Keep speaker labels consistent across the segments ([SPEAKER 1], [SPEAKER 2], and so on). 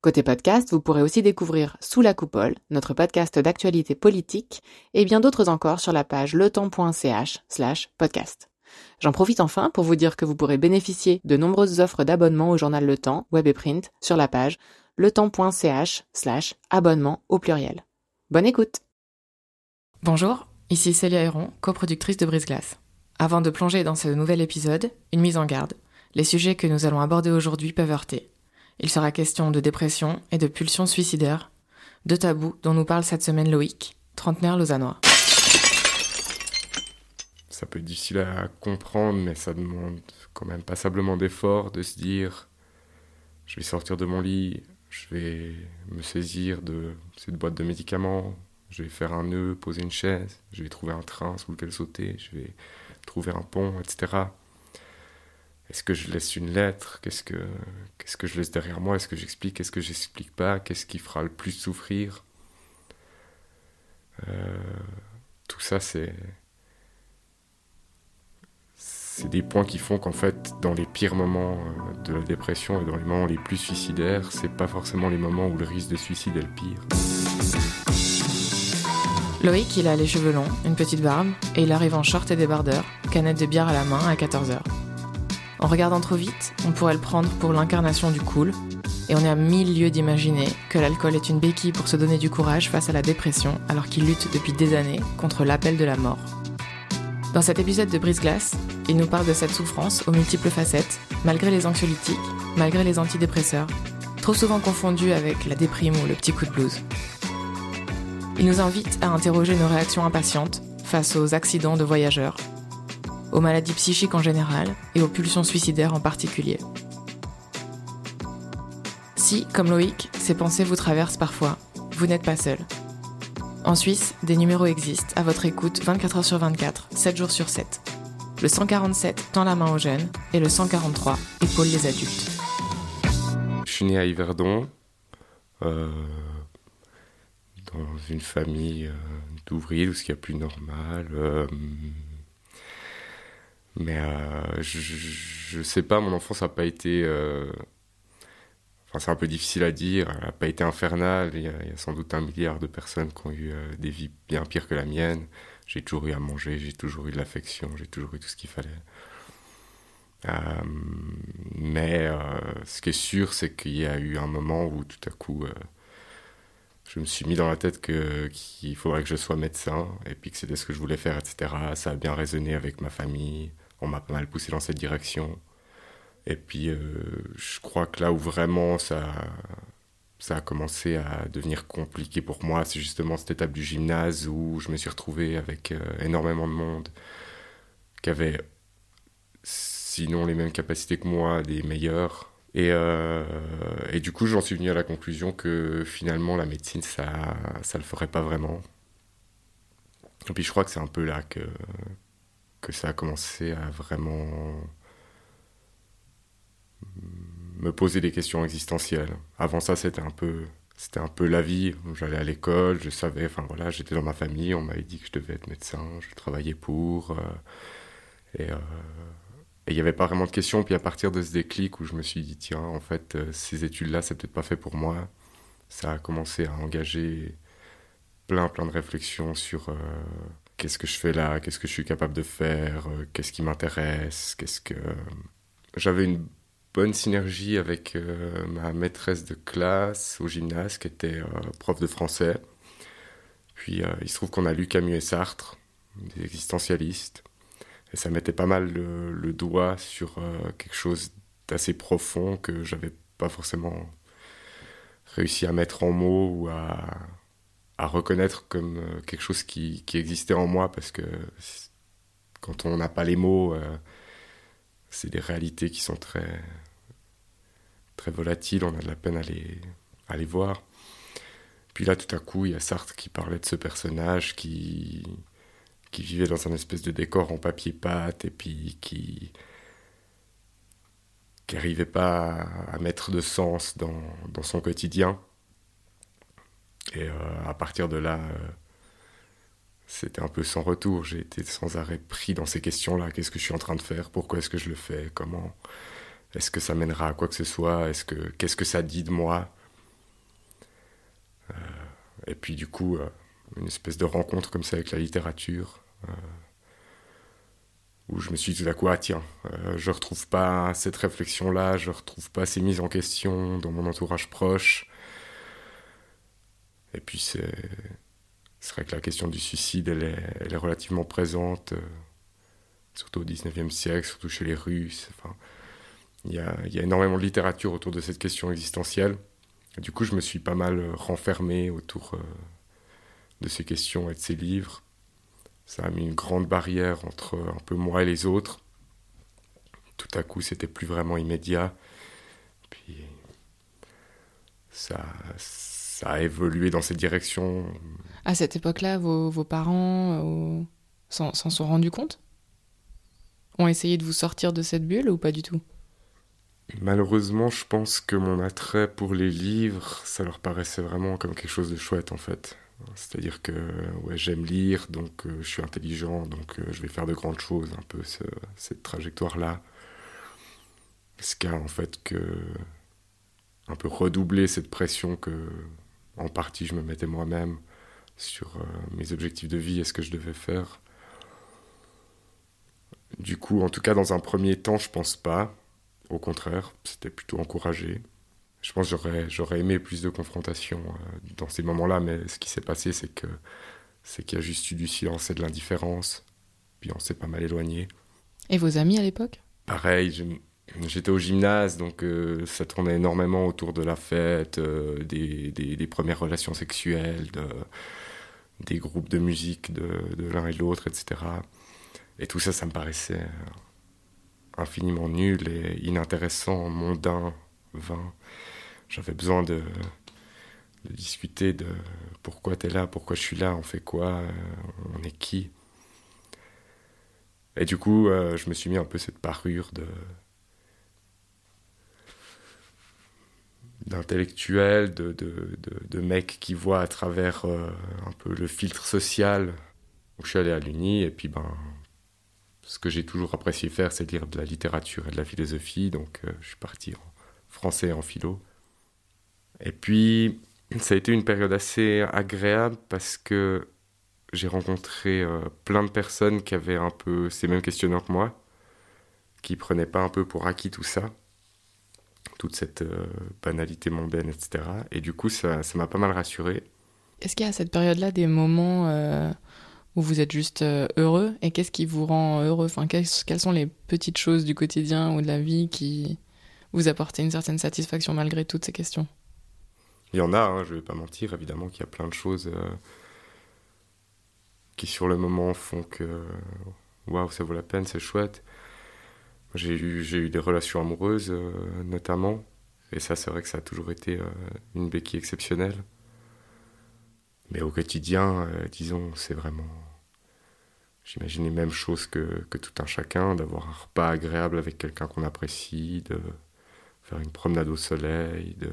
[SPEAKER 1] Côté podcast, vous pourrez aussi découvrir Sous la coupole, notre podcast d'actualité politique, et bien d'autres encore sur la page letemps.ch slash podcast. J'en profite enfin pour vous dire que vous pourrez bénéficier de nombreuses offres d'abonnement au journal Le Temps, web et print, sur la page letemps.ch slash abonnement au pluriel. Bonne écoute Bonjour, ici Célia Héron, coproductrice de Brise Glace. Avant de plonger dans ce nouvel épisode, une mise en garde. Les sujets que nous allons aborder aujourd'hui peuvent heurter. Il sera question de dépression et de pulsions suicidaires, deux tabous dont nous parle cette semaine Loïc, trentenaire lausannois.
[SPEAKER 2] Ça peut être difficile à comprendre, mais ça demande quand même passablement d'efforts de se dire je vais sortir de mon lit, je vais me saisir de cette boîte de médicaments, je vais faire un nœud, poser une chaise, je vais trouver un train sous lequel sauter, je vais trouver un pont, etc. Est-ce que je laisse une lettre? Qu'est-ce que je laisse derrière moi? Est-ce que j'explique? Qu'est-ce que j'explique pas? Qu'est-ce qui fera le plus souffrir? Euh, Tout ça, c'est c'est des points qui font qu'en fait, dans les pires moments euh, de la dépression et dans les moments les plus suicidaires, c'est pas forcément les moments où le risque de suicide est le pire.
[SPEAKER 1] Loïc, il a les cheveux longs, une petite barbe, et il arrive en short et débardeur, canette de bière à la main à 14h. En regardant trop vite, on pourrait le prendre pour l'incarnation du cool, et on est à mille lieues d'imaginer que l'alcool est une béquille pour se donner du courage face à la dépression alors qu'il lutte depuis des années contre l'appel de la mort. Dans cet épisode de Brise Glace, il nous parle de cette souffrance aux multiples facettes, malgré les anxiolytiques, malgré les antidépresseurs, trop souvent confondus avec la déprime ou le petit coup de blues. Il nous invite à interroger nos réactions impatientes face aux accidents de voyageurs, aux maladies psychiques en général et aux pulsions suicidaires en particulier. Si, comme Loïc, ces pensées vous traversent parfois, vous n'êtes pas seul. En Suisse, des numéros existent à votre écoute 24 h sur 24, 7 jours sur 7. Le 147 tend la main aux jeunes et le 143 épaule les adultes.
[SPEAKER 2] Je suis né à Yverdon, euh, dans une famille euh, d'ouvriers, tout ce qu'il y a plus normal. Euh, mais euh, je, ne sais pas, mon enfance n'a pas été. Euh, enfin, c'est un peu difficile à dire. Elle n'a pas été infernale. Il y, a, sans doute un milliard de personnes qui ont eu euh, des vies bien pires que la mienne. J'ai toujours eu à manger, j'ai toujours eu de l'affection, j'ai toujours eu tout ce qu'il fallait. mais ce qui est sûr, c'est qu'il y a eu un moment où tout à coup, je me suis mis dans la tête qu'il faudrait que je sois médecin et puis que c'était ce que je voulais faire, etc. Ça a bien résonné avec ma famille on m'a pas mal poussé dans cette direction. Et puis, euh, je crois que là où vraiment ça, ça a commencé à devenir compliqué pour moi, c'est justement cette étape du gymnase où je me suis retrouvé avec euh, énormément de monde qui avait, sinon les mêmes capacités que moi, des meilleurs. Et, euh, et du coup, j'en suis venu à la conclusion que finalement, la médecine, ça ne le ferait pas vraiment. Et puis, je crois que c'est un peu là que, que ça a commencé à vraiment me poser des questions existentielles. Avant ça, c'était un peu c'était un peu la vie. J'allais à l'école, je savais, enfin voilà, j'étais dans ma famille, on m'avait dit que je devais être médecin, je travaillais pour. Euh, euh, et il n'y avait pas vraiment de questions. Puis à partir de ce déclic où je me suis dit, tiens, en fait, euh, ces études-là, c'est peut-être pas fait pour moi, ça a commencé à engager plein, plein de réflexions sur qu'est-ce que je fais là, qu'est-ce que je suis capable de faire, euh, qu'est-ce qui m'intéresse, qu'est-ce que... J'avais une bonne synergie avec euh, ma maîtresse de classe au gymnase qui était euh, prof de français. Puis il se trouve qu'on a lu Camus et Sartre, des existentialistes. Et ça mettait pas mal le, doigt sur quelque chose d'assez profond que j'avais pas forcément réussi à mettre en mots ou à, reconnaître comme euh, quelque chose qui, qui, existait en moi parce que quand on n'a pas les mots, euh, c'est des réalités qui sont très, très volatiles, on a de la peine à les, à les voir. Puis là, tout à coup, il y a Sartre qui parlait de ce personnage qui, qui vivait dans un espèce de décor en papier pâte et puis qui qui n'arrivait pas à, mettre de sens dans, son quotidien. Et euh, à partir de là, euh, c'était un peu sans retour. J'ai été sans arrêt pris dans ces questions-là. Qu'est-ce que je suis en train de faire? Pourquoi est-ce que je le fais? Comment Est-ce que ça mènera à quoi que ce soit? Est-ce que Qu'est-ce que ça dit de moi? Euh, Et puis du coup, une espèce de rencontre comme ça avec la littérature où je me suis dit tout à coup, ah tiens, euh, je retrouve pas cette réflexion-là, je retrouve pas ces mises en question dans mon entourage proche. Et puis c'est, vrai que la question du suicide, elle est, relativement présente, euh, surtout au 19e siècle, surtout chez les Russes. Enfin, il y a, y a, énormément de littérature autour de cette question existentielle. Du coup, je me suis pas mal renfermé autour euh, de ces questions et de ces livres ça a mis une grande barrière entre un peu moi et les autres. Tout à coup, c'était plus vraiment immédiat. Puis ça, ça a évolué dans cette direction.
[SPEAKER 1] À cette époque-là, vos, vos parents euh, s'en sont rendus compte? Ont essayé de vous sortir de cette bulle ou pas du tout?
[SPEAKER 2] Malheureusement, je pense que mon attrait pour les livres, ça leur paraissait vraiment comme quelque chose de chouette en fait. C'est-à-dire que j'aime lire, donc euh, je suis intelligent, donc euh, je vais faire de grandes choses, un peu ce, cette trajectoire-là. Ce qui a en fait que un peu redoublé cette pression que, en partie, je me mettais moi-même sur euh, mes objectifs de vie et ce que je devais faire. Du coup, en tout cas, dans un premier temps, je pense pas. Au contraire, c'était plutôt encouragé je pense j'aurais, j'aurais aimé plus de confrontation euh, dans ces moments-là, mais ce qui s'est passé, c'est que c'est qu'il y a juste eu du silence et de l'indifférence, puis on s'est pas mal éloigné.
[SPEAKER 1] Et vos amis à l'époque?
[SPEAKER 2] Pareil, j'étais au gymnase, donc euh, ça tournait énormément autour de la fête, euh, des, des, des, premières relations sexuelles, de, des groupes de musique de, de l'un et de l'autre, etc. Et tout ça, ça me paraissait infiniment nul et inintéressant, mondain, vain j'avais besoin de, discuter de pourquoi tu es là, pourquoi je suis là, on fait quoi, euh, on est qui. Et du coup, euh, je me suis mis un peu cette parure d'intellectuel, de, mec qui voit à travers euh, un peu le filtre social. Je suis allé à l'Uni et puis ben, ce que j'ai toujours apprécié faire, c'est lire de la littérature et de la philosophie. Donc je suis parti en français en philo. Et puis, ça a été une période assez agréable parce que j'ai rencontré euh, plein de personnes qui avaient un peu ces mêmes questionnements que moi, qui prenaient pas un peu pour acquis tout ça, toute cette euh, banalité mondaine, etc. Et du coup, ça m'a pas mal rassuré.
[SPEAKER 1] Est-ce qu'il y a à cette période-là des moments euh, où vous êtes juste heureux? Et qu'est-ce qui vous rend heureux? Enfin, quelles sont les petites choses du quotidien ou de la vie qui vous apportent une certaine satisfaction malgré toutes ces questions?
[SPEAKER 2] Il y en a, hein, je vais pas mentir, évidemment qu'il y a plein de choses euh, qui sur le moment font que waouh, ça vaut la peine, c'est chouette. J'ai eu, j'ai eu des relations amoureuses euh, notamment, et ça c'est vrai que ça a toujours été euh, une béquille exceptionnelle. Mais au quotidien, disons, c'est vraiment... J'imagine les mêmes choses que, que tout un chacun, d'avoir un repas agréable avec quelqu'un qu'on apprécie, de faire une promenade au soleil, de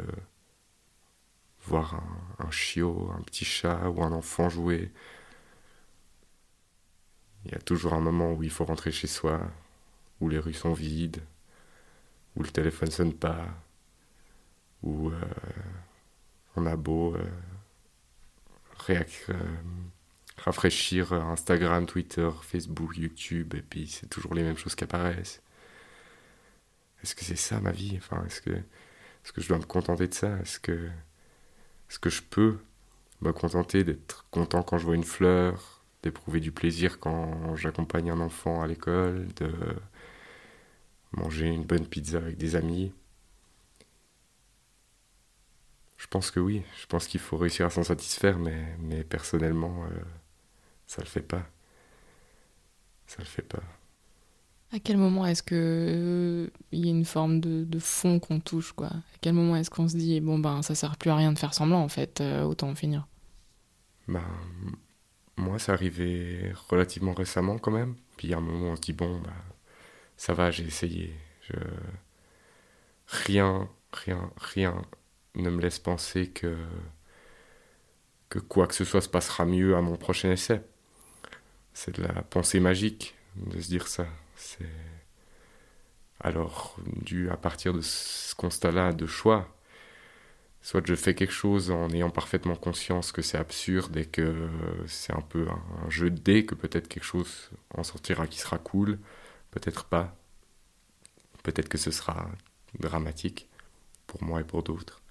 [SPEAKER 2] voir un, chiot, un petit chat ou un enfant jouer. Il y a toujours un moment où il faut rentrer chez soi, où les rues sont vides, où le téléphone sonne pas, où euh, on a beau euh, euh, rafraîchir Instagram, Twitter, Facebook, YouTube, et puis c'est toujours les mêmes choses qui apparaissent. Est-ce que c'est ça ma vie? Enfin, Est-ce que, est que je dois me contenter de ça? Est-ce que est-ce que je peux me contenter d'être content quand je vois une fleur, d'éprouver du plaisir quand j'accompagne un enfant à l'école, de manger une bonne pizza avec des amis? Je pense que oui, je pense qu'il faut réussir à s'en satisfaire, mais, mais personnellement, euh, ça le fait pas. Ça le fait pas.
[SPEAKER 1] À quel moment est-ce que il euh, y a une forme de, fond qu'on touche quoi? À quel moment est-ce qu'on se dit bon ben ça sert plus à rien de faire semblant en fait, euh, autant en finir?
[SPEAKER 2] Ben Moi, ça arrivait relativement récemment quand même. Puis à un moment, on se dit, bon, bah, ça va, j'ai essayé. Rien, rien, rien ne me laisse penser que, que quoi que ce soit se passera mieux à mon prochain essai. C'est de la pensée magique de se dire ça. C'est alors dû à partir de ce constat-là de choix. Soit je fais quelque chose en ayant parfaitement conscience que c'est absurde et que c'est un peu un, jeu de dés, que peut-être quelque chose en sortira qui sera cool, peut-être pas. Peut-être que ce sera dramatique pour moi et pour d'autres.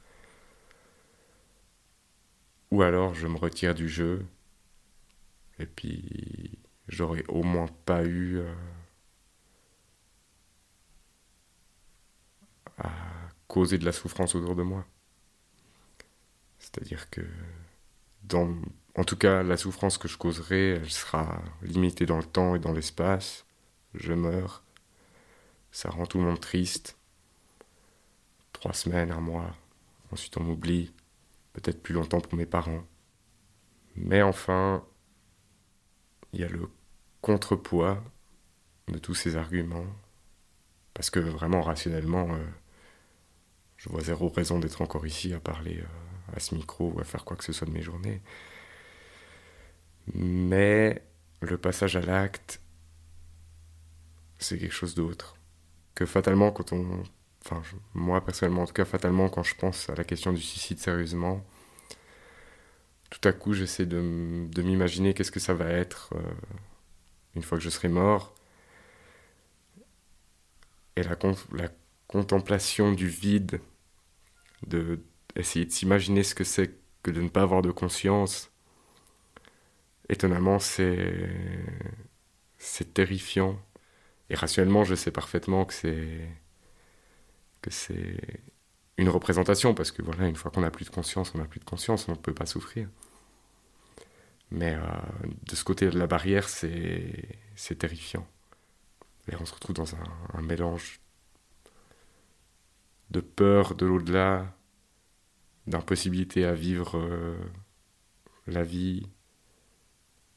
[SPEAKER 2] Ou alors je me retire du jeu et puis j'aurais au moins pas eu euh, à causer de la souffrance autour de moi. C'est-à-dire que, dans, en tout cas, la souffrance que je causerai, elle sera limitée dans le temps et dans l'espace. Je meurs. Ça rend tout le monde triste. Trois semaines, un mois. Ensuite, on m'oublie. Peut-être plus longtemps pour mes parents. Mais enfin, il y a le contrepoids de tous ces arguments. Parce que vraiment, rationnellement, euh, je vois zéro raison d'être encore ici à parler euh, à ce micro ou à faire quoi que ce soit de mes journées. Mais le passage à l'acte, c'est quelque chose d'autre. Que fatalement, quand on. Enfin, moi personnellement, en tout cas, fatalement, quand je pense à la question du suicide sérieusement, tout à coup, j'essaie de, m'imaginer qu'est-ce que ça va être euh, une fois que je serai mort. Et la, la contemplation du vide de essayer de s'imaginer ce que c'est que de ne pas avoir de conscience. Étonnamment, c'est c'est terrifiant. Et rationnellement, je sais parfaitement que c'est que c'est une représentation parce que voilà, une fois qu'on n'a plus de conscience, on n'a plus de conscience, on ne peut pas souffrir. Mais euh, de ce côté de la barrière, c'est terrifiant. Et on se retrouve dans un mélange de peur de l'au-delà, d'impossibilité à vivre euh, la vie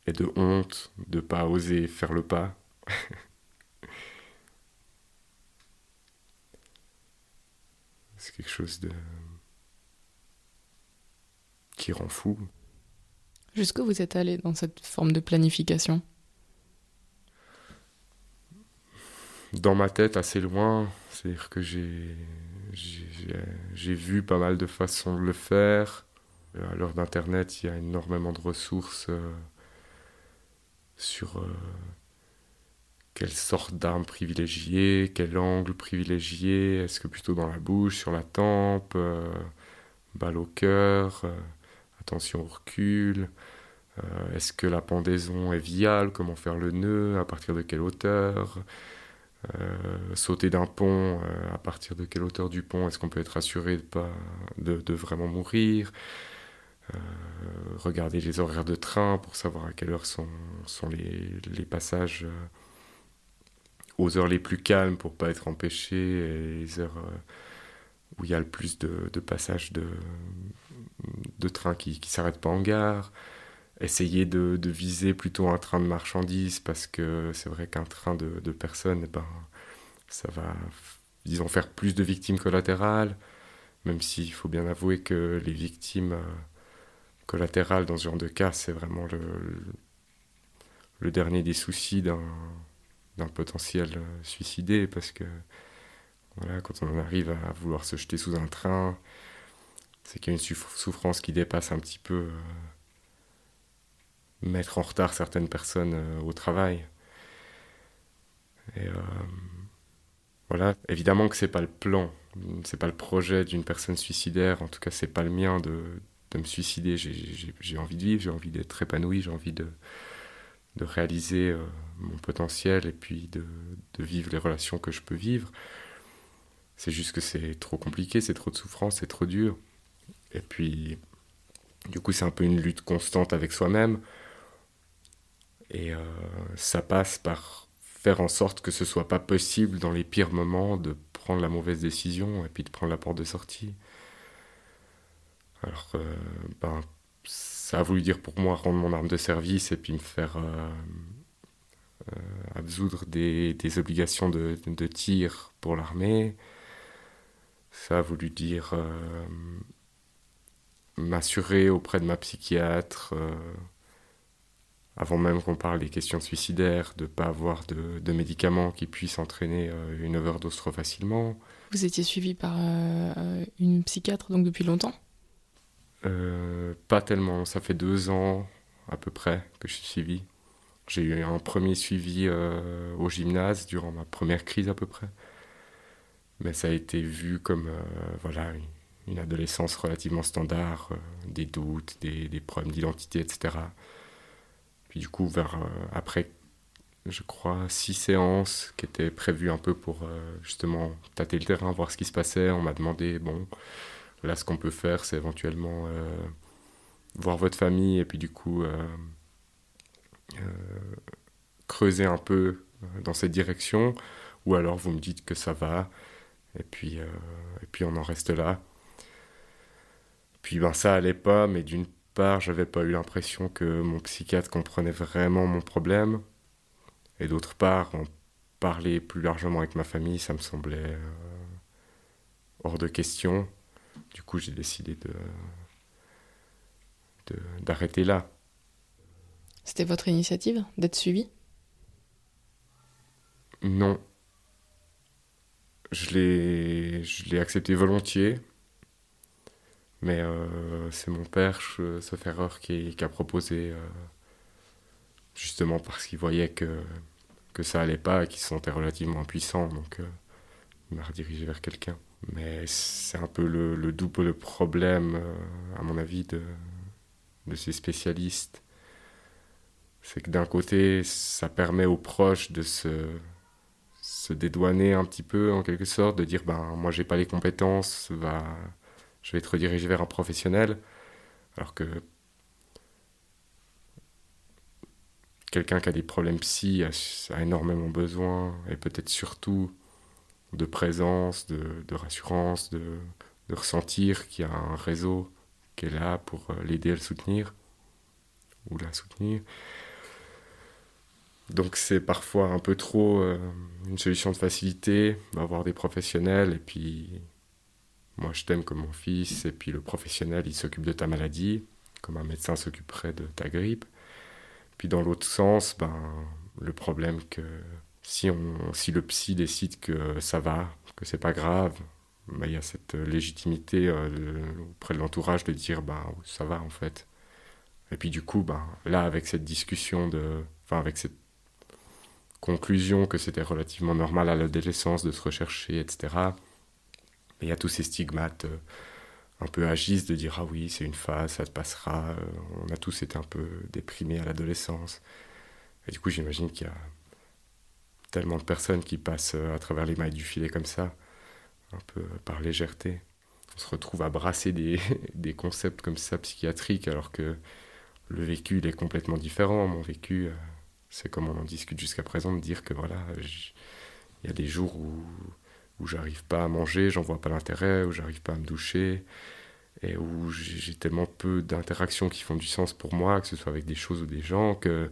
[SPEAKER 2] et de honte de pas oser faire le pas. C'est quelque chose de qui rend fou.
[SPEAKER 1] Jusqu'où vous êtes allé dans cette forme de planification?
[SPEAKER 2] Dans ma tête, assez loin. C'est-à-dire que j'ai j'ai vu pas mal de façons de le faire. À l'heure d'Internet, il y a énormément de ressources euh, sur euh, quelle sorte d'arme privilégier, quel angle privilégier, est-ce que plutôt dans la bouche, sur la tempe, euh, balle au cœur, attention au recul, est-ce que la pendaison est viable, comment faire le nœud, à partir de quelle hauteur, euh, sauter d'un pont, euh, à partir de quelle hauteur du pont est-ce qu'on peut être assuré de, pas, de, vraiment mourir? Euh, Regarder les horaires de train pour savoir à quelle heure sont, sont les, les passages aux heures les plus calmes pour pas être empêché et les heures où il y a le plus de, de passages de, de trains qui ne s'arrêtent pas en gare essayer de, viser plutôt un train de marchandises parce que c'est vrai qu'un train de, personnes, eh ben, ça va, disons, faire plus de victimes collatérales, même s'il faut bien avouer que les victimes euh, collatérales dans ce genre de cas, c'est vraiment le, le, dernier des soucis d'un potentiel euh, suicidé parce que voilà, quand on en arrive à vouloir se jeter sous un train, c'est qu'il y a une souffrance qui dépasse un petit peu. Euh, mettre en retard certaines personnes euh, au travail. Et euh, voilà, évidemment que c'est pas le plan, c'est pas le projet d'une personne suicidaire, en tout cas c'est pas le mien de, de me suicider. J'ai envie de vivre, j'ai envie d'être épanoui, j'ai envie de, de réaliser euh, mon potentiel et puis de, de, vivre les relations que je peux vivre. C'est juste que c'est trop compliqué, c'est trop de souffrance, c'est trop dur. Et puis, du coup, c'est un peu une lutte constante avec soi-même. Et euh, ça passe par faire en sorte que ce soit pas possible dans les pires moments de prendre la mauvaise décision et puis de prendre la porte de sortie. Alors, ben, ça a voulu dire pour moi rendre mon arme de service et puis me faire euh, euh, absoudre des, des obligations de, de, tir pour l'armée. Ça a voulu dire euh, m'assurer auprès de ma psychiatre, avant même qu'on parle des questions suicidaires, de ne pas avoir de, de, médicaments qui puissent entraîner euh, une overdose trop facilement.
[SPEAKER 3] Vous étiez suivi par euh, une psychiatre donc depuis longtemps?
[SPEAKER 2] Euh, Pas tellement, ça fait deux ans à peu près que je suis suivi. J'ai eu un premier suivi euh, au gymnase durant ma première crise à peu près. Mais ça a été vu comme voilà, une, adolescence relativement standard, des doutes, des, des problèmes d'identité, etc. Du coup, vers, après, je crois, six séances qui étaient prévues un peu pour justement tâter le terrain, voir ce qui se passait, on m'a demandé, bon, là ce qu'on peut faire, c'est éventuellement voir votre famille et puis du coup euh, creuser un peu euh, dans cette direction, ou alors vous me dites que ça va, et puis, euh, et puis on en reste là. Puis ben ça allait pas, mais d'une part, j'avais pas eu l'impression que mon psychiatre comprenait vraiment mon problème, et d'autre part, en parler plus largement avec ma famille, ça me semblait euh, hors de question. Du coup, j'ai décidé de d'arrêter là.
[SPEAKER 3] C'était votre initiative d'être suivi?
[SPEAKER 2] Non. Je l'ai, je l'ai accepté volontiers. Mais euh, c'est mon père, ce erreur, qui, a proposé, euh, justement parce qu'il voyait que, que ça allait pas et qu'il se sentait relativement impuissant. Donc euh, il m'a redirigé vers quelqu'un. Mais c'est un peu le, le double problème, à mon avis, de, de ces spécialistes c'est que d'un côté, ça permet aux proches de se, se dédouaner un petit peu, en quelque sorte, de dire ben moi j'ai pas les compétences, va, je vais te rediriger vers un professionnel, alors que quelqu'un qui a des problèmes psy a, énormément besoin, et peut-être surtout de présence, de, de rassurance, de, de ressentir qu'il y a un réseau qui est là pour l'aider à le soutenir ou la soutenir. Donc c'est parfois un peu trop euh, une solution de facilité d'avoir des professionnels et puis moi je t'aime comme mon fils et puis le professionnel il s'occupe de ta maladie comme un médecin s'occuperait de ta grippe. Puis dans l'autre sens, ben le problème que si on si le psy décide que ça va, que c'est pas grave, ben, il y a cette légitimité euh, auprès de l'entourage de dire ben ça va en fait. Et puis du coup ben là avec cette discussion de enfin avec cette conclusion que c'était relativement normal à l'adolescence de se rechercher, etc. Mais il y a tous ces stigmates euh, un peu agistes de dire ah oui c'est une phase, ça te passera. Euh, on a tous été un peu déprimés à l'adolescence. Et du coup j'imagine qu'il y a tellement de personnes qui passent euh, à travers les mailles du filet comme ça, un peu par légèreté. On se retrouve à brasser des, des concepts comme ça psychiatriques alors que le vécu il est complètement différent. Mon vécu... C'est comme on en discute jusqu'à présent, de dire que voilà, il y a des jours où, où j'arrive pas à manger, j'en vois pas l'intérêt, où j'arrive pas à me doucher, et où j'ai tellement peu d'interactions qui font du sens pour moi, que ce soit avec des choses ou des gens, que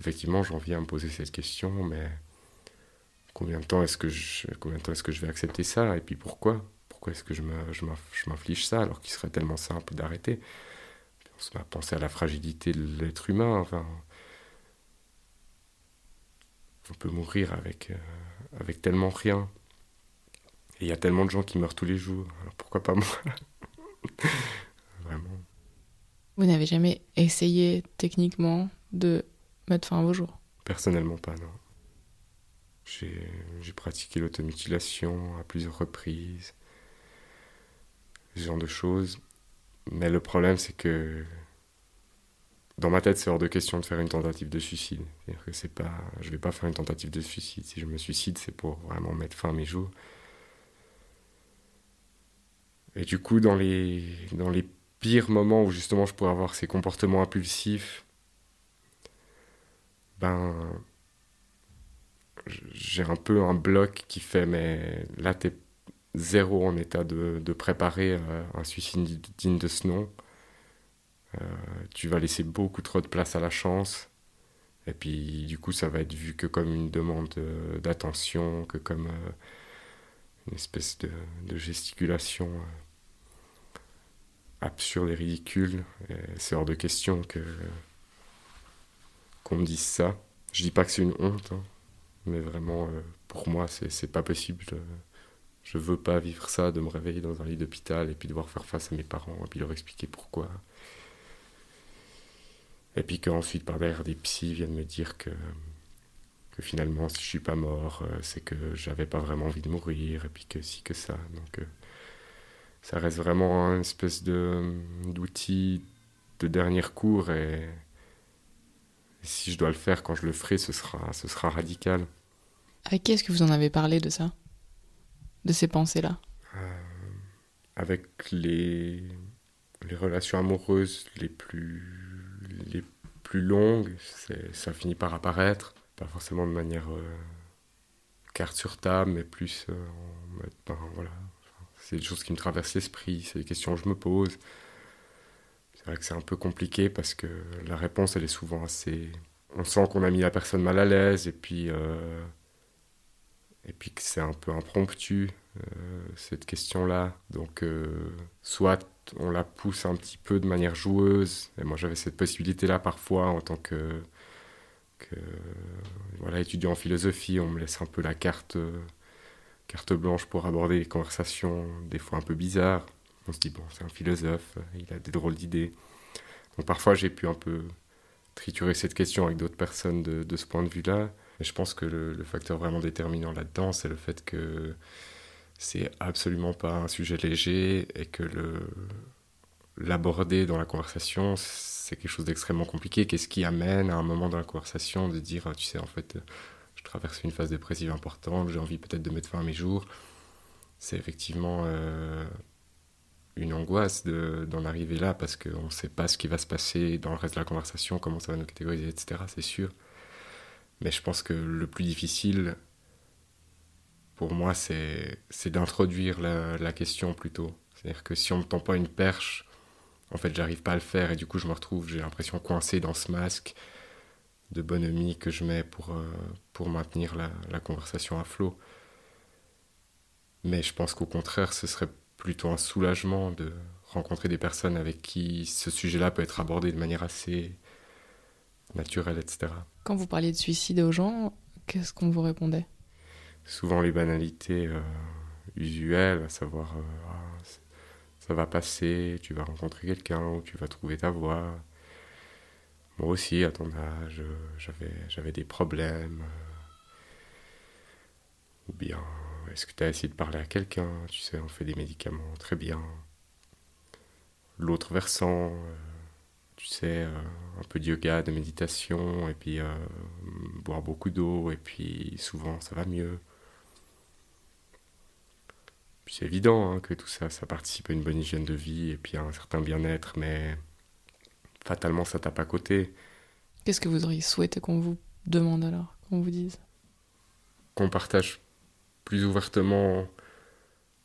[SPEAKER 2] effectivement j'en viens à me poser cette question, mais combien de temps est-ce que je, combien de temps est-ce que je vais accepter ça, et puis pourquoi? Pourquoi est-ce que je m'inflige ça alors qu'il serait tellement simple d'arrêter? On se met à penser à la fragilité de l'être humain, enfin on peut mourir avec, euh, avec tellement rien. Et il y a tellement de gens qui meurent tous les jours. Alors pourquoi pas moi Vraiment.
[SPEAKER 3] Vous n'avez jamais essayé techniquement de mettre fin à vos jours?
[SPEAKER 2] Personnellement pas, non. J'ai pratiqué l'automutilation à plusieurs reprises, ce genre de choses. Mais le problème, c'est que dans ma tête, c'est hors de question de faire une tentative de suicide. Que c'est pas, je vais pas faire une tentative de suicide. Si je me suicide, c'est pour vraiment mettre fin à mes jours. Et du coup, dans les, pires moments où justement je pourrais avoir ces comportements impulsifs, ben, j'ai un peu un bloc qui fait, mais là, t'es zéro en état de, préparer euh, un suicide digne de ce nom tu vas laisser beaucoup trop de place à la chance. Et puis, du coup, ça va être vu que comme une demande d'attention, que comme une espèce de gesticulation absurde et ridicule. C'est hors de question que qu'on me dise ça. Je dis pas que c'est une honte, hein, mais vraiment, euh, pour moi, c'est pas possible. Je veux pas vivre ça, de me réveiller dans un lit d'hôpital et puis devoir faire face à mes parents et puis leur expliquer pourquoi. Et puis qu'ensuite, par derrière, des psys viennent me dire que, que finalement, si je suis pas mort, euh, c'est que j'avais pas vraiment envie de mourir et puis que si, que ça. Donc, euh, ça reste vraiment une espèce d'outil de, dernier cours et, si je dois le faire quand je le ferai, ce sera, ce sera radical.
[SPEAKER 3] Avec qui est-ce que vous en avez parlé de ça? De ces pensées-là?
[SPEAKER 2] Euh, Avec les, les relations amoureuses les plus, les plus longues, ça finit par apparaître. Pas forcément de manière euh, carte sur table, mais plus euh, en ben, voilà, c'est des choses qui me traversent l'esprit, c'est des questions que je me pose. C'est vrai que c'est un peu compliqué parce que la réponse, elle est souvent assez. On sent qu'on a mis la personne mal à l'aise et puis. Euh, et puis que c'est un peu impromptu, euh, cette question-là. Donc, euh, soit on la pousse un petit peu de manière joueuse, et moi j'avais cette possibilité-là parfois en tant que, que voilà, étudiant en philosophie, on me laisse un peu la carte carte blanche pour aborder des conversations des fois un peu bizarres. On se dit, bon, c'est un philosophe, il a des drôles d'idées. Donc parfois j'ai pu un peu triturer cette question avec d'autres personnes de, ce point de vue-là. Mais je pense que le, le facteur vraiment déterminant là-dedans, c'est le fait que c'est absolument pas un sujet léger et que le l'aborder dans la conversation, c'est quelque chose d'extrêmement compliqué. Qu'est-ce qui amène à un moment dans la conversation de dire, tu sais, en fait, traverse une phase dépressive importante, j'ai envie peut-être de mettre fin à mes jours. C'est effectivement euh, une angoisse d'en arriver là parce qu'on ne sait pas ce qui va se passer dans le reste de la conversation, comment ça va nous catégoriser, etc. C'est sûr. Mais je pense que le plus difficile pour moi, c'est d'introduire la, question plutôt. C'est-à-dire que si on ne me tend pas une perche, en fait, j'arrive pas à le faire et du coup, je me retrouve, j'ai l'impression coincé dans ce masque de bonhomie que je mets pour, euh, pour maintenir la, la, conversation à flot. Mais je pense qu'au contraire, ce serait plutôt un soulagement de rencontrer des personnes avec qui ce sujet-là peut être abordé de manière assez naturelle, etc.
[SPEAKER 3] Quand vous parliez de suicide aux gens, qu'est-ce qu'on vous répondait?
[SPEAKER 2] Souvent les banalités euh, usuelles, à savoir euh, ah, ça va passer, tu vas rencontrer quelqu'un ou tu vas trouver ta voie. Moi aussi, à ton âge, j'avais, des problèmes. Ou bien, est-ce que tu as essayé de parler à quelqu'un? Tu sais, on fait des médicaments très bien. L'autre versant, euh, tu sais, euh, un peu de yoga, de méditation, et puis euh, boire beaucoup d'eau, et puis souvent ça va mieux. Puis c'est évident hein, que tout ça, ça participe à une bonne hygiène de vie, et puis à un certain bien-être, mais fatalement ça tape à côté.
[SPEAKER 3] Qu'est-ce que vous auriez souhaité qu'on vous demande alors, qu'on vous dise?
[SPEAKER 2] Qu'on partage plus ouvertement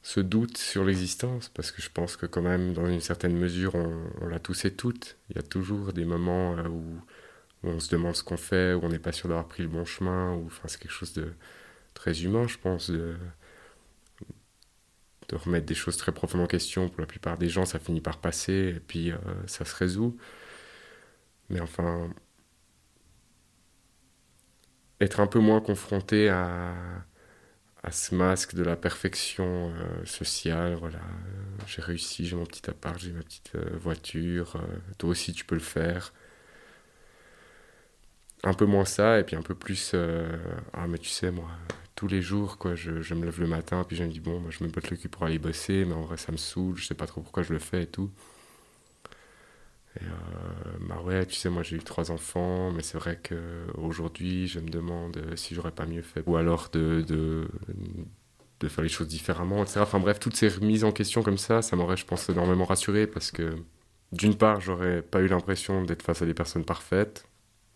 [SPEAKER 2] ce doute sur l'existence, parce que je pense que quand même, dans une certaine mesure, on, l'a tous et toutes. Il y a toujours des moments euh, où, on se demande ce qu'on fait, où on n'est pas sûr d'avoir pris le bon chemin, ou enfin c'est quelque chose de très humain, je pense, de, de remettre des choses très profondément en question. Pour la plupart des gens, ça finit par passer, et puis euh, ça se résout. Mais enfin, être un peu moins confronté à, à ce masque de la perfection euh, sociale. Voilà, euh, j'ai réussi, j'ai mon petit appart, j'ai ma petite euh, voiture. toi aussi, tu peux le faire. Un peu moins ça, et puis un peu plus. ah, mais tu sais, moi, tous les jours, quoi, je, je me lève le matin, puis je me dis, bon, je me botte le cul pour aller bosser, mais en vrai, ça me saoule, je sais pas trop pourquoi je le fais et tout. Et euh, bah ouais, tu sais, moi j'ai eu trois enfants, mais c'est vrai qu'aujourd'hui, je me demande euh, si j'aurais pas mieux fait. Ou alors de, de, de, faire les choses différemment, etc. Enfin bref, toutes ces remises en question comme ça, ça m'aurait, je pense, énormément rassuré parce que d'une part, j'aurais pas eu l'impression d'être face à des personnes parfaites,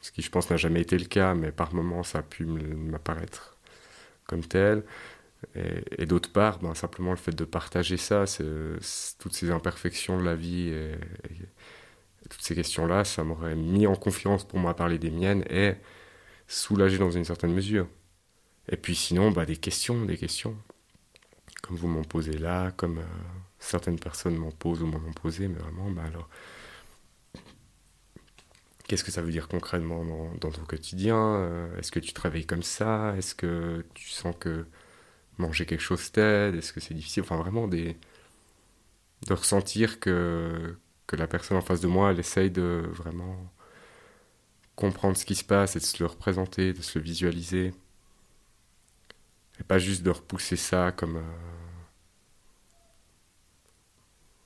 [SPEAKER 2] ce qui, je pense, n'a jamais été le cas, mais par moments, ça a pu m'apparaître comme tel. Et, d'autre part, ben, simplement le fait de partager ça, toutes ces imperfections de la vie et toutes ces questions-là, ça m'aurait mis en confiance pour moi à parler des miennes et soulagé dans une certaine mesure. Et puis sinon, bah, des questions, des questions. Comme vous m'en posez là, comme euh, certaines personnes m'en posent ou m'en ont posé, mais vraiment, bah alors, qu'est-ce que ça veut dire concrètement dans, ton quotidien euh, Est-ce que tu travailles comme ça Est-ce que tu sens que manger quelque chose t'aide Est-ce que c'est difficile Enfin, vraiment, des... de ressentir que, que la personne en face de moi, elle essaye de vraiment comprendre ce qui se passe et de se le représenter, de se le visualiser. Et pas juste de repousser ça comme, euh,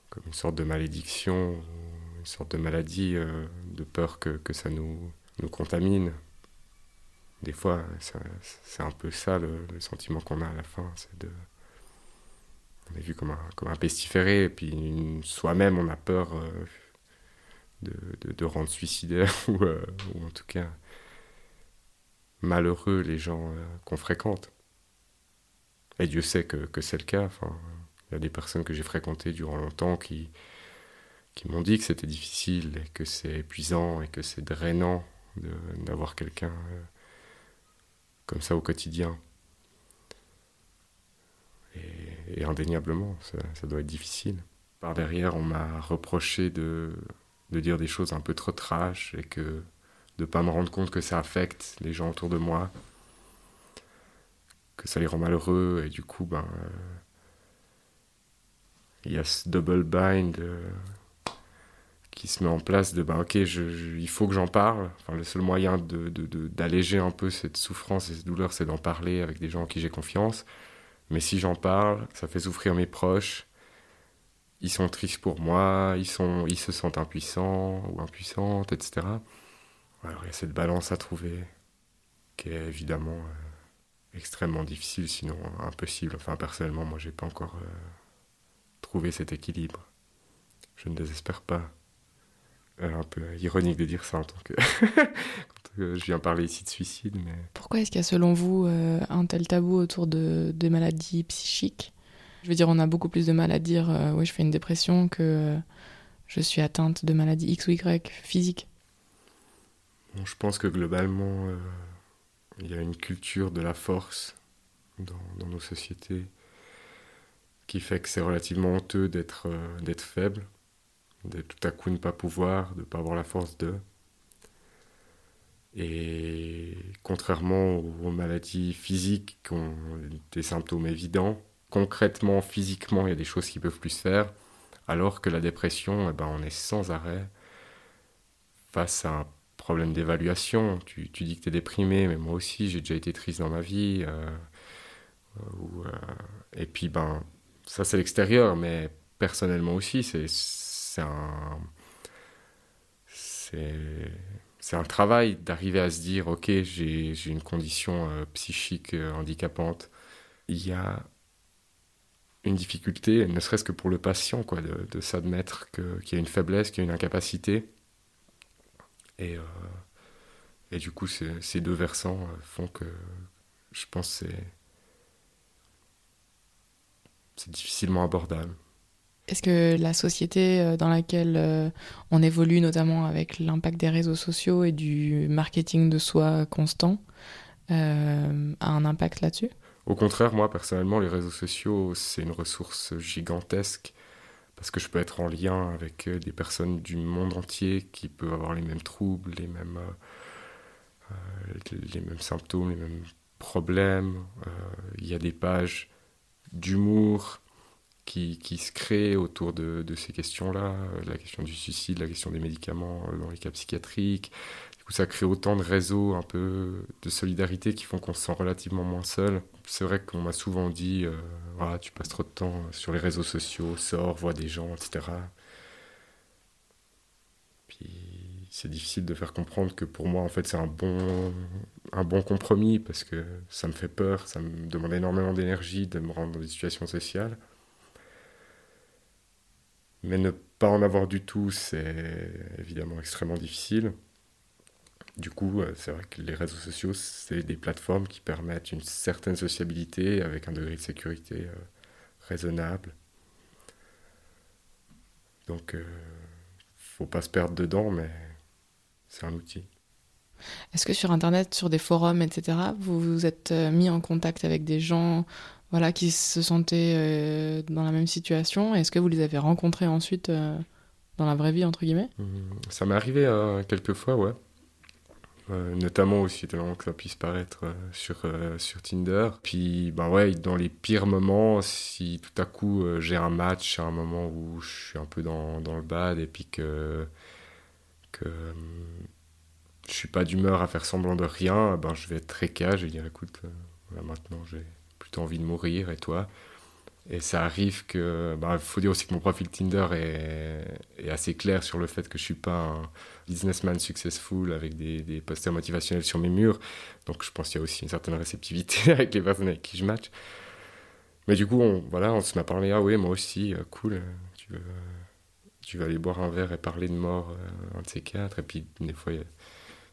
[SPEAKER 2] comme une sorte de malédiction, une sorte de maladie, euh, de peur que, que, ça nous, nous contamine. Des fois, c'est un peu ça le, sentiment qu'on a à la fin, c'est de... On est vu comme un, comme un pestiféré, et puis soi-même, on a peur euh, de, de, de, rendre suicidaire, ou, ou, en tout cas malheureux les gens qu'on fréquente. Et Dieu sait que, que c'est le cas. Enfin, il y a des personnes que j'ai fréquentées durant longtemps qui, qui m'ont dit que c'était difficile et que c'est épuisant et que c'est drainant d'avoir quelqu'un euh, comme ça au quotidien. Et, et indéniablement, ça, doit être difficile. Par derrière, on m'a reproché de, de dire des choses un peu trop trash et que de ne pas me rendre compte que ça affecte les gens autour de moi que ça les rend malheureux et du coup ben euh, il y a ce double bind euh, qui se met en place de ben ok je, il faut que j'en parle enfin le seul moyen de, d'alléger un peu cette souffrance et cette douleur c'est d'en parler avec des gens en qui j'ai confiance mais si j'en parle ça fait souffrir mes proches ils sont tristes pour moi ils sont ils se sentent impuissants ou impuissantes etc alors il y a cette balance à trouver qui est évidemment euh, extrêmement difficile, sinon impossible. Enfin, personnellement, moi, j'ai pas encore euh, trouvé cet équilibre. Je ne désespère pas. Euh, un peu ironique de dire ça en tant que. Euh, je viens parler ici de suicide, mais.
[SPEAKER 3] Pourquoi est-ce qu'il y a selon vous euh, un tel tabou autour de, des maladies psychiques? Je veux dire, on a beaucoup plus de mal à dire euh, oui, je fais une dépression que je suis atteinte de maladie X ou Y physique.
[SPEAKER 2] Bon, je pense que globalement il y a une culture de la force dans, dans nos sociétés qui fait que c'est relativement honteux d'être euh, d'être faible, de tout à coup ne pas pouvoir, de ne pas avoir la force de. Et contrairement aux maladies physiques qui ont des symptômes évidents, concrètement, physiquement, il y a des choses qui peuvent plus se faire, alors que la dépression, eh ben, on est sans arrêt face à un problème d'évaluation. Tu, dis que tu es déprimé, mais moi aussi, j'ai déjà été triste dans ma vie. Euh, euh, et puis, ben, ça, c'est l'extérieur, mais personnellement aussi, c'est un. C'est un travail d'arriver à se dire ok, j'ai une condition euh, psychique euh, handicapante. Il y a une difficulté, ne serait-ce que pour le patient, quoi, de, de s'admettre qu'il y a une faiblesse, qu'il y a une incapacité et, euh, et du coup, ces deux versants font que je pense que c'est difficilement abordable.
[SPEAKER 3] Est-ce que la société euh, dans laquelle on évolue, notamment avec l'impact des réseaux sociaux et du marketing de soi constant, euh, a un impact là-dessus?
[SPEAKER 2] Au contraire, moi personnellement, les réseaux sociaux, c'est une ressource gigantesque parce que je peux être en lien avec euh, des personnes du monde entier qui peuvent avoir les mêmes troubles, les mêmes, euh, euh, les mêmes symptômes, les mêmes problèmes. Euh, il y a des pages d'humour qui, se créent autour de, ces questions-là, la question du suicide, la question des médicaments dans les cas psychiatriques. Du coup, ça crée autant de réseaux un peu de solidarité qui font qu'on se sent relativement moins seul c'est vrai qu'on m'a souvent dit euh, tu passes trop de temps sur les réseaux sociaux, sors, vois des gens, etc. Puis c'est difficile de faire comprendre que pour moi, en fait, c'est un bon, un bon compromis parce que ça me fait peur, ça me demande énormément d'énergie de me rendre dans des situations sociales. Mais ne pas en avoir du tout, c'est évidemment extrêmement difficile. Du coup, euh, c'est vrai que les réseaux sociaux, c'est des plateformes qui permettent une certaine sociabilité avec un degré de sécurité euh, raisonnable. Donc, euh, faut pas se perdre dedans, mais c'est un outil.
[SPEAKER 3] Est-ce que sur Internet, sur des forums, etc., vous vous êtes euh, mis en contact avec des gens voilà, qui se sentaient euh, dans la même situation Est-ce que vous les avez rencontrés ensuite euh, dans la vraie vie, entre guillemets?
[SPEAKER 2] Mmh, Ça m'est arrivé euh, quelques fois, ouais. Euh, notamment aussi, tellement que ça puisse paraître sur, sur Tinder. Puis, ben ouais, dans les pires moments, si tout à coup j'ai un match à un moment où je suis un peu dans, dans le bad et puis que, que je suis pas d'humeur à faire semblant de rien, ben je vais être très cage et dire écoute, voilà, maintenant j'ai plutôt envie de mourir et toi? Et ça arrive que. Il faut dire aussi que mon profil Tinder est, assez clair sur le fait que je suis pas un businessman successful avec des, posters motivationnels sur mes murs. Donc je pense qu'il y a aussi une certaine réceptivité avec les personnes avec qui je match. Mais du coup, on, voilà, on se met à parler. Ah oui, moi aussi, euh, cool. euh, Tu veux, tu veux aller boire un verre et parler de mort, euh, un de ces quatre. Et puis, des fois,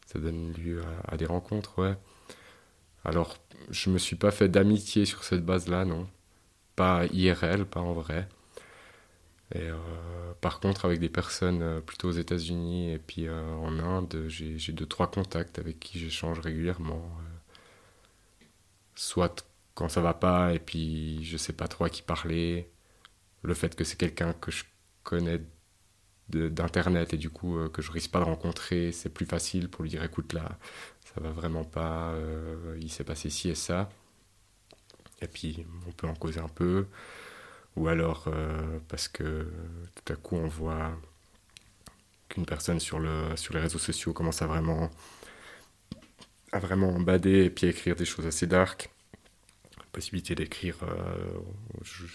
[SPEAKER 2] ça donne lieu à des rencontres, ouais. Alors, je me suis pas fait d'amitié sur cette base-là, non pas IRL, pas en vrai. Et euh, par contre, avec des personnes euh, plutôt aux États-Unis et puis euh, en Inde, j'ai deux trois contacts avec qui j'échange régulièrement. soit quand ça va pas et puis je sais pas trop à qui parler. Le fait que c'est quelqu'un que je connais d'internet et du coup euh, que je risque pas de rencontrer, c'est plus facile pour lui dire écoute là, ça va vraiment pas, euh, il s'est passé ci et ça. Et puis on peut en causer un peu. Ou alors euh, parce que tout à coup on voit qu'une personne sur, le, sur les réseaux sociaux commence à vraiment, à vraiment embader et puis à écrire des choses assez dark. Possibilité d'écrire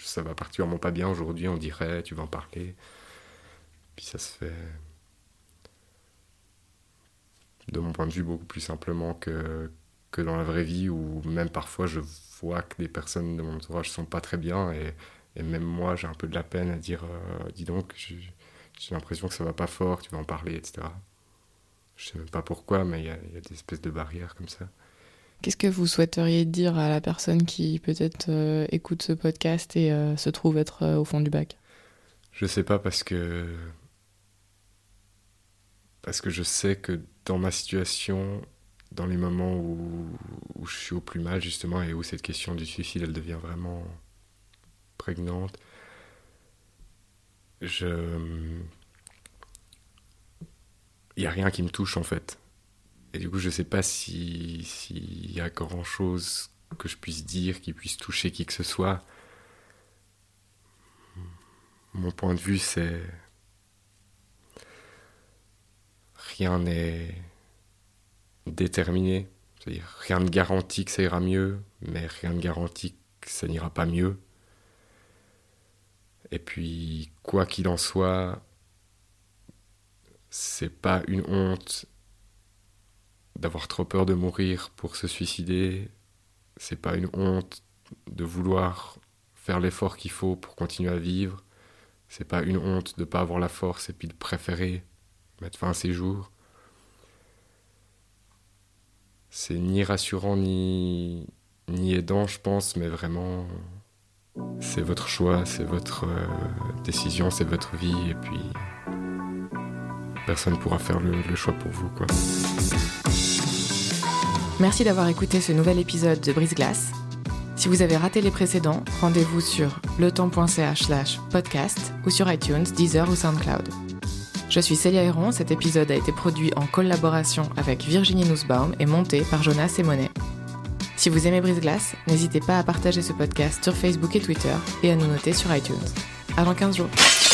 [SPEAKER 2] ça va particulièrement pas bien aujourd'hui, on dirait, tu vas en parler. Puis ça se fait de mon point de vue beaucoup plus simplement que, que dans la vraie vie où même parfois je vois que des personnes de mon entourage sont pas très bien et, et même moi j'ai un peu de la peine à dire euh, dis donc j'ai l'impression que ça va pas fort, tu vas en parler, etc. Je sais même pas pourquoi, mais il y a, il y a des espèces de barrières comme ça.
[SPEAKER 3] Qu'est-ce que vous souhaiteriez dire à la personne qui peut-être euh, écoute ce podcast et euh, se trouve être au fond du bac?
[SPEAKER 2] Je sais pas parce que parce que je sais que dans ma situation, dans les moments où, je suis au plus mal justement et où cette question du suicide elle devient vraiment prégnante, il y a rien qui me touche en fait. Et du coup, je sais pas si s'il y a grand chose que je puisse dire qui puisse toucher qui que ce soit. Mon point de vue, c'est rien n'est déterminé. C'est-à-dire rien ne garantit que ça ira mieux, mais rien ne garantit que ça n'ira pas mieux. Et puis, quoi qu'il en soit, c'est pas une honte d'avoir trop peur de mourir pour se suicider. C'est pas une honte de vouloir faire l'effort qu'il faut pour continuer à vivre. C'est pas une honte de pas avoir la force et puis de préférer mettre fin à ses jours. C'est ni rassurant ni, ni aidant, je pense, mais vraiment, c'est votre choix, c'est votre euh, décision, c'est votre vie, et puis personne ne pourra faire le, le choix pour vous, quoi.
[SPEAKER 1] Merci d'avoir écouté ce nouvel épisode de Brise Glace. Si vous avez raté les précédents, rendez-vous sur letemps.ch podcast ou sur iTunes, Deezer ou SoundCloud. Je suis Célia Héron, cet épisode a été produit en collaboration avec Virginie Nussbaum et monté par Jonas Simonet. Si vous aimez Brise Glace, n'hésitez pas à partager ce podcast sur Facebook et Twitter et à nous noter sur iTunes. À dans 15 jours.